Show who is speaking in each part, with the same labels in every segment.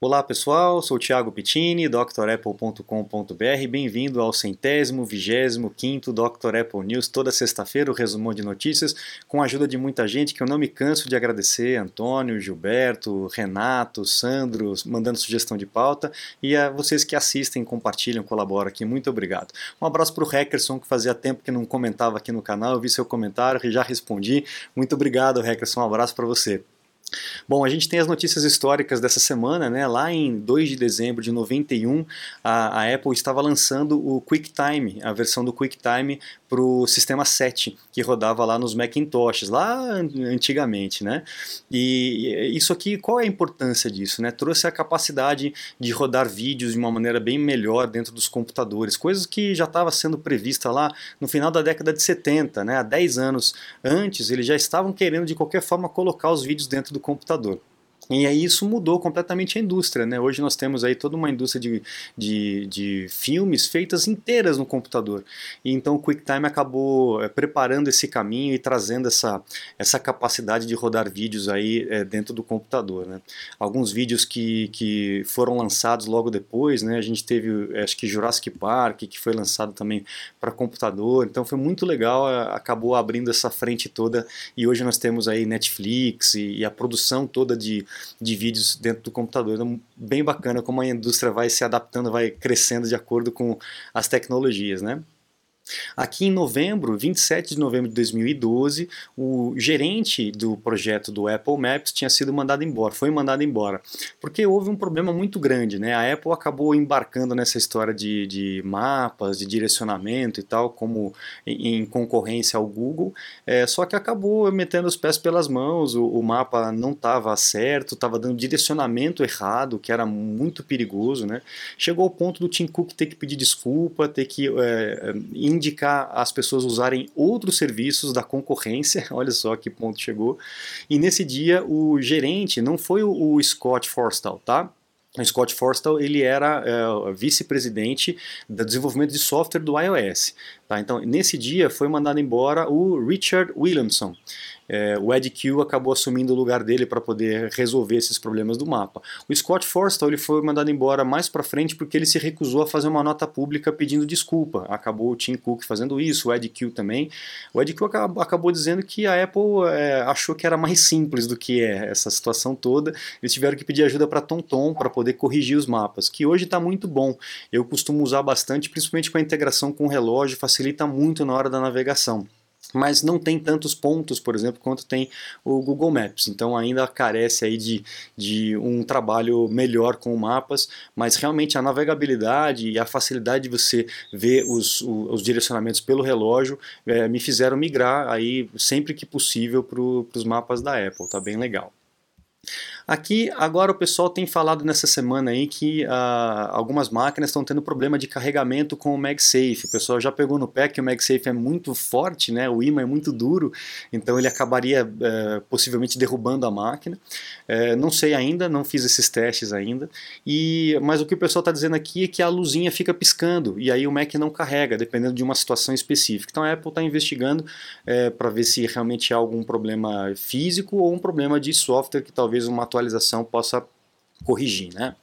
Speaker 1: Olá pessoal, sou Thiago Pittini, drapple.com.br. Bem-vindo ao centésimo, vigésimo, quinto Dr. Apple News. Toda sexta-feira o resumão de notícias com a ajuda de muita gente que eu não me canso de agradecer: Antônio, Gilberto, Renato, Sandro, mandando sugestão de pauta e a vocês que assistem, compartilham, colaboram aqui. Muito obrigado. Um abraço para o Hackerson, que fazia tempo que não comentava aqui no canal. Eu vi seu comentário e já respondi. Muito obrigado, Hackerson. Um abraço para você. Bom, a gente tem as notícias históricas dessa semana, né? Lá em 2 de dezembro de 91, a, a Apple estava lançando o QuickTime, a versão do QuickTime para o sistema 7, que rodava lá nos Macintoshes, lá antigamente, né? E isso aqui, qual é a importância disso, né? Trouxe a capacidade de rodar vídeos de uma maneira bem melhor dentro dos computadores, coisas que já estava sendo prevista lá no final da década de 70, né? Há 10 anos antes, eles já estavam querendo de qualquer forma colocar os vídeos dentro do do computador. E aí isso mudou completamente a indústria, né? Hoje nós temos aí toda uma indústria de, de, de filmes feitas inteiras no computador. E então o QuickTime acabou é, preparando esse caminho e trazendo essa, essa capacidade de rodar vídeos aí é, dentro do computador, né? Alguns vídeos que, que foram lançados logo depois, né? A gente teve, acho que Jurassic Park, que foi lançado também para computador. Então foi muito legal, acabou abrindo essa frente toda e hoje nós temos aí Netflix e, e a produção toda de de vídeos dentro do computador. Então, bem bacana como a indústria vai se adaptando, vai crescendo de acordo com as tecnologias, né? Aqui em novembro, 27 de novembro de 2012, o gerente do projeto do Apple Maps tinha sido mandado embora, foi mandado embora, porque houve um problema muito grande, né? A Apple acabou embarcando nessa história de, de mapas, de direcionamento e tal, como em, em concorrência ao Google, é, só que acabou metendo os pés pelas mãos, o, o mapa não estava certo, estava dando direcionamento errado, que era muito perigoso, né? Chegou ao ponto do Tim Cook ter que pedir desculpa, ter que é, indicar as pessoas usarem outros serviços da concorrência, olha só que ponto chegou. E nesse dia o gerente não foi o, Scott Forstall, tá? O Scott Forstall ele era é, vice-presidente do desenvolvimento de software do iOS. Tá? Então, nesse dia foi mandado embora o Richard Williamson é, o Ed Q acabou assumindo o lugar dele para poder resolver esses problemas do mapa. O Scott Forstall ele foi mandado embora mais para frente porque ele se recusou a fazer uma nota pública pedindo desculpa. Acabou o Tim Cook fazendo isso, o Ed Q também. O Ed Q acabou, acabou dizendo que a Apple é, achou que era mais simples do que é essa situação toda. Eles tiveram que pedir ajuda para TomTom para poder corrigir os mapas, que hoje está muito bom. Eu costumo usar bastante, principalmente com a integração com o relógio, facilita muito na hora da navegação mas não tem tantos pontos, por exemplo, quanto tem o Google Maps. Então ainda carece aí de, de um trabalho melhor com mapas, mas realmente a navegabilidade e a facilidade de você ver os, os direcionamentos pelo relógio é, me fizeram migrar aí sempre que possível para os mapas da Apple. Tá bem legal. Aqui, agora o pessoal tem falado nessa semana aí que uh, algumas máquinas estão tendo problema de carregamento com o MagSafe. O pessoal já pegou no pé que o MagSafe é muito forte, né? o imã é muito duro, então ele acabaria uh, possivelmente derrubando a máquina. Uh, não sei ainda, não fiz esses testes ainda, e, mas o que o pessoal está dizendo aqui é que a luzinha fica piscando e aí o Mac não carrega, dependendo de uma situação específica. Então a Apple está investigando eh, para ver se realmente há algum problema físico ou um problema de software que talvez uma atualização atualização possa corrigir, né?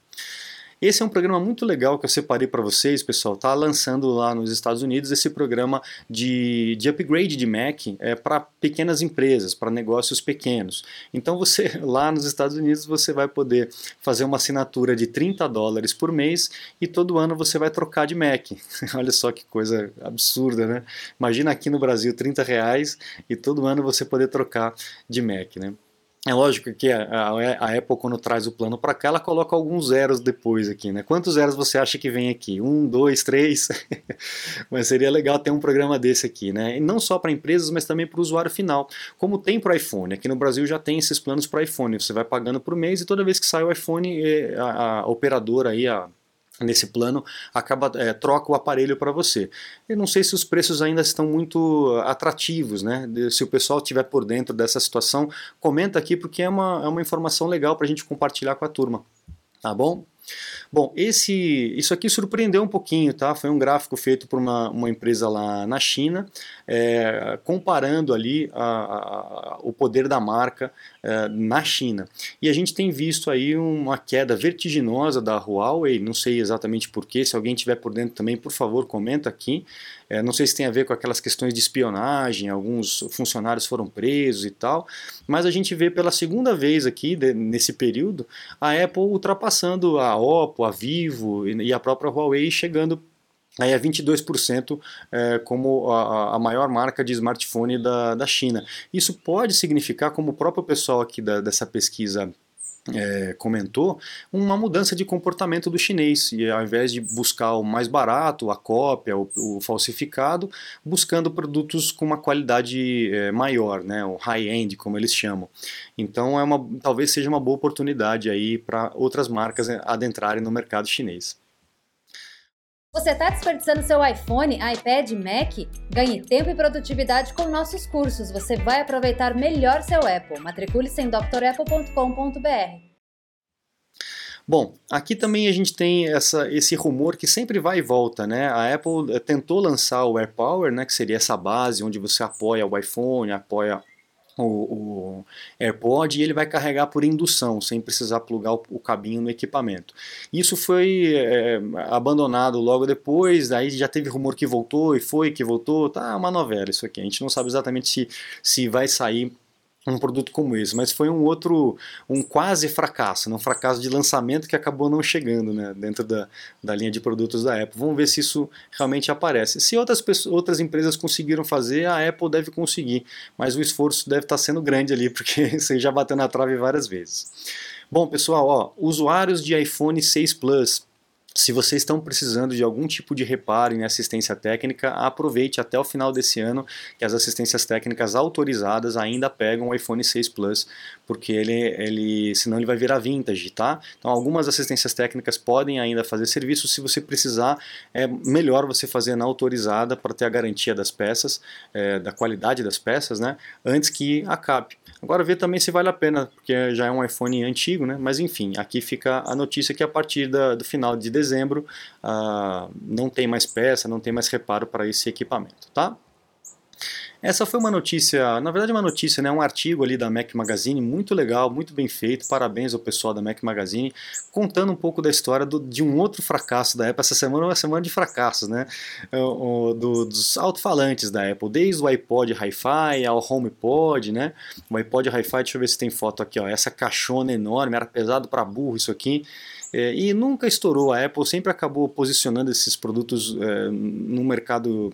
Speaker 1: Esse é um programa muito legal que eu separei para vocês, pessoal. Tá lançando lá nos Estados Unidos esse programa de, de upgrade de Mac é, para pequenas empresas, para negócios pequenos. Então você lá nos Estados Unidos você vai poder fazer uma assinatura de 30 dólares por mês e todo ano você vai trocar de Mac. Olha só que coisa absurda, né? Imagina aqui no Brasil 30 reais e todo ano você poder trocar de Mac, né? É lógico que a, a, Apple, quando traz o plano para cá, ela coloca alguns zeros depois aqui, né? Quantos zeros você acha que vem aqui? Um, dois, três? mas seria legal ter um programa desse aqui, né? E não só para empresas, mas também para o usuário final. Como tem para iPhone. Aqui no Brasil já tem esses planos para iPhone. Você vai pagando por mês e toda vez que sai o iPhone, é, a, a operadora aí, a nesse plano acaba é, troca o aparelho para você. Eu não sei se os preços ainda estão muito atrativos, né? Se o pessoal estiver por dentro dessa situação, comenta aqui porque é uma, é uma informação legal para a gente compartilhar com a turma. Tá bom? Bom, esse, isso aqui surpreendeu um pouquinho, tá? Foi um gráfico feito por uma, uma empresa lá na China, é, comparando ali a, a, o poder da marca uh, na China. E a gente tem visto aí uma queda vertiginosa da Huawei, não sei exatamente porquê, se alguém tiver por dentro também, por favor, comenta aqui. É, não sei se tem a ver com aquelas questões de espionagem, alguns funcionários foram presos e tal, mas a gente vê pela segunda vez aqui, de, nesse período, a Apple ultrapassando a Oppo, a Vivo e a própria Huawei chegando aí a 22% é, como a, a, maior marca de smartphone da, da China. Isso pode significar, como o próprio pessoal aqui da, dessa pesquisa é, comentou, uma mudança de comportamento do chinês, e ao invés de buscar o mais barato, a cópia, o, o falsificado, buscando produtos com uma qualidade é, maior, né, o high-end, como eles chamam. Então, é uma, talvez seja uma boa oportunidade aí para outras marcas adentrarem no mercado chinês.
Speaker 2: Você está desperdiçando seu iPhone, iPad, Mac? Ganhe tempo e produtividade com nossos cursos. Você vai aproveitar melhor seu Apple. Matricule-se em drapple.com.br.
Speaker 1: Bom, aqui também a gente tem essa, esse rumor que sempre vai e volta, né? A Apple eh, tentou lançar o AirPower, né, que seria essa base onde você apoia o iPhone, apoia o, o, AirPod e ele vai carregar por indução, sem precisar plugar o, o cabinho no equipamento. Isso foi é, abandonado logo depois, aí já teve rumor que voltou e foi que voltou, tá uma novela isso aqui. A gente não sabe exatamente se, se vai sair um produto como esse, mas foi um outro, um quase fracasso, né? um fracasso de lançamento que acabou não chegando né? dentro da, da linha de produtos da Apple. Vamos ver se isso realmente aparece. Se outras, outras empresas conseguiram fazer, a Apple deve conseguir, mas o esforço deve estar sendo grande ali, porque você já bateu na trave várias vezes. Bom, pessoal, ó, usuários de iPhone 6 Plus se vocês estão precisando de algum tipo de reparo em assistência técnica, aproveite até o final desse ano que as assistências técnicas autorizadas ainda pegam o iPhone 6 Plus, porque ele, ele senão ele vai virar vintage, tá? Então algumas assistências técnicas podem ainda fazer serviço, se você precisar é melhor você fazer na autorizada para ter a garantia das peças, é, da qualidade das peças, né? Antes que acabe. Agora ver também se vale a pena, porque já é um iPhone antigo, né? Mas enfim, aqui fica a notícia que a partir da, do final de dezembro ah, não tem mais peça, não tem mais reparo para esse equipamento, tá? Essa foi uma notícia, na verdade uma notícia, né, um artigo ali da Mac Magazine, muito legal, muito bem feito, parabéns ao pessoal da Mac Magazine, contando um pouco da história do, de um outro fracasso da Apple. Essa semana é uma semana de fracassos, né, é, o, do, dos alto-falantes da Apple, desde o iPod Hi-Fi ao HomePod, né, o iPod Hi-Fi, deixa eu ver se tem foto aqui, ó, essa caixona enorme, era pesado para burro isso aqui, é, e nunca estourou. A Apple sempre acabou posicionando esses produtos é, no mercado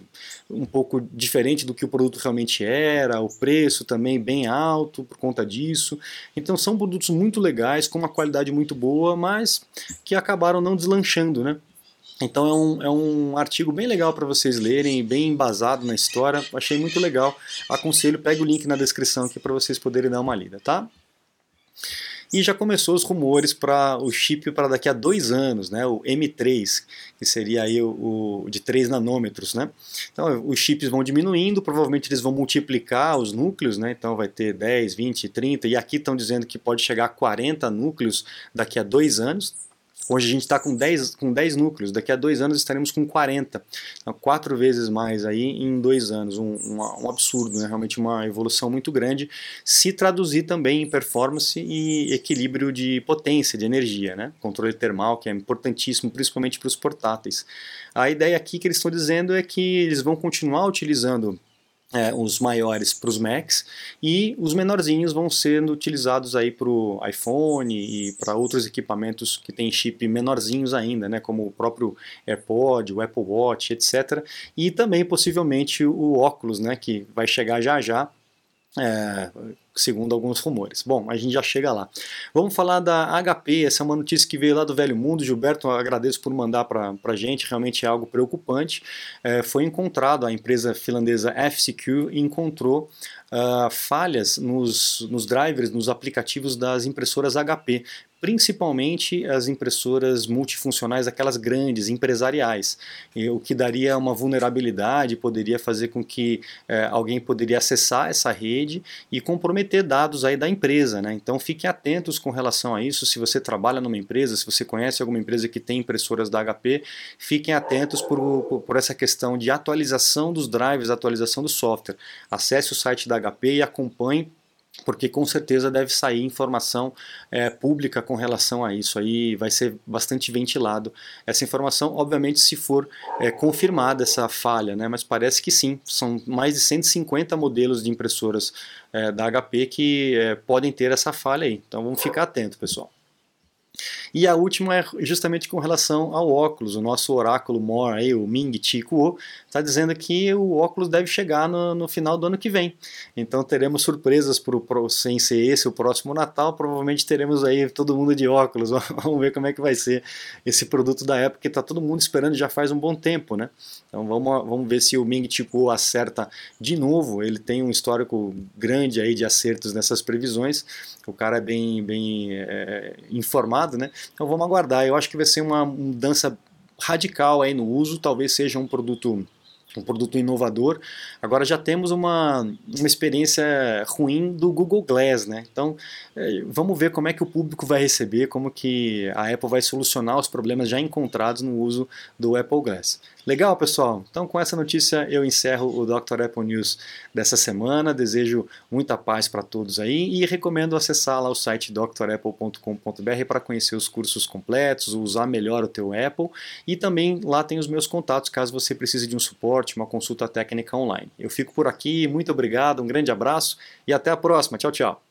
Speaker 1: um pouco diferente do que o produto realmente era, o preço também bem alto por conta disso. Então são produtos muito legais, com uma qualidade muito boa, mas que acabaram não deslanchando, né? Então é um, é um artigo bem legal para vocês lerem, bem embasado na história. Achei muito legal. Aconselho, pega o link na descrição aqui para vocês poderem dar uma lida, tá? E já começou os rumores para o chip para daqui a dois anos, né, o M3, que seria aí o, o, de 3 nanômetros. Né? Então os chips vão diminuindo, provavelmente eles vão multiplicar os núcleos, né? então vai ter 10, 20, 30, e aqui estão dizendo que pode chegar a 40 núcleos daqui a dois anos. Hoje a gente está com 10, com 10 núcleos, daqui a dois anos estaremos com 40. Então, quatro vezes mais aí em dois anos. Um, um, um, absurdo, né? realmente uma evolução muito grande. Se traduzir também em performance e equilíbrio de potência, de energia. Né? Controle termal, que é importantíssimo, principalmente para os portáteis. A ideia aqui que eles estão dizendo é que eles vão continuar utilizando é, os maiores para os Macs e os menorzinhos vão sendo utilizados aí para o iPhone e para outros equipamentos que têm chip menorzinhos ainda, né, como o próprio AirPod, o Apple Watch, etc. E também possivelmente o óculos, né, que vai chegar já já é, segundo alguns rumores. Bom, a gente já chega lá. Vamos falar da HP, essa é uma notícia que veio lá do Velho Mundo. Gilberto, agradeço por mandar para a gente, realmente é algo preocupante. É, foi encontrado, a empresa finlandesa FCQ encontrou uh, falhas nos, nos drivers, nos aplicativos das impressoras HP, principalmente as impressoras multifuncionais, aquelas grandes, empresariais, o que daria uma vulnerabilidade, poderia fazer com que é, alguém poderia acessar essa rede e comprometer dados aí da empresa, né? Então fiquem atentos com relação a isso, se você trabalha numa empresa, se você conhece alguma empresa que tem impressoras da HP, fiquem atentos por, por, por essa questão de atualização dos drivers, atualização do software. Acesse o site da HP e acompanhe porque com certeza deve sair informação é, pública com relação a isso. Aí vai ser bastante ventilado essa informação, obviamente, se for é, confirmada essa falha, né? mas parece que sim, são mais de 150 modelos de impressoras é, da HP que podem ter essa falha aí. Então vamos ficar atento, pessoal. E a última é justamente com relação ao óculos. O nosso oráculo More, aí, o Ming Chi Kuo, está dizendo que o óculos deve chegar no, no, final do ano que vem. Então teremos surpresas pro, pro, sem ser esse o próximo Natal. Provavelmente teremos aí todo mundo de óculos. Vamos ver como é que vai ser esse produto da época que está todo mundo esperando já faz um bom tempo, né? Então vamos, vamos ver se o Ming Chi Kuo acerta de novo. Ele tem um histórico grande aí de acertos nessas previsões. O cara é bem, bem é, informado, né? Então vamos aguardar. Eu acho que vai ser uma mudança radical aí no uso, talvez seja um produto um produto inovador. Agora já temos uma, uma experiência ruim do Google Glass, né? Então é, vamos ver como é que o público vai receber, como que a Apple vai solucionar os problemas já encontrados no uso do Apple Glass. Legal, pessoal? Então, com essa notícia, eu encerro o Dr. Apple News dessa semana. Desejo muita paz para todos aí e recomendo acessar lá o site drapple.com.br para conhecer os cursos completos, usar melhor o teu Apple e também lá tem os meus contatos caso você precise de um suporte, uma consulta técnica online. Eu fico por aqui, muito obrigado, um grande abraço e até a próxima. Tchau, tchau.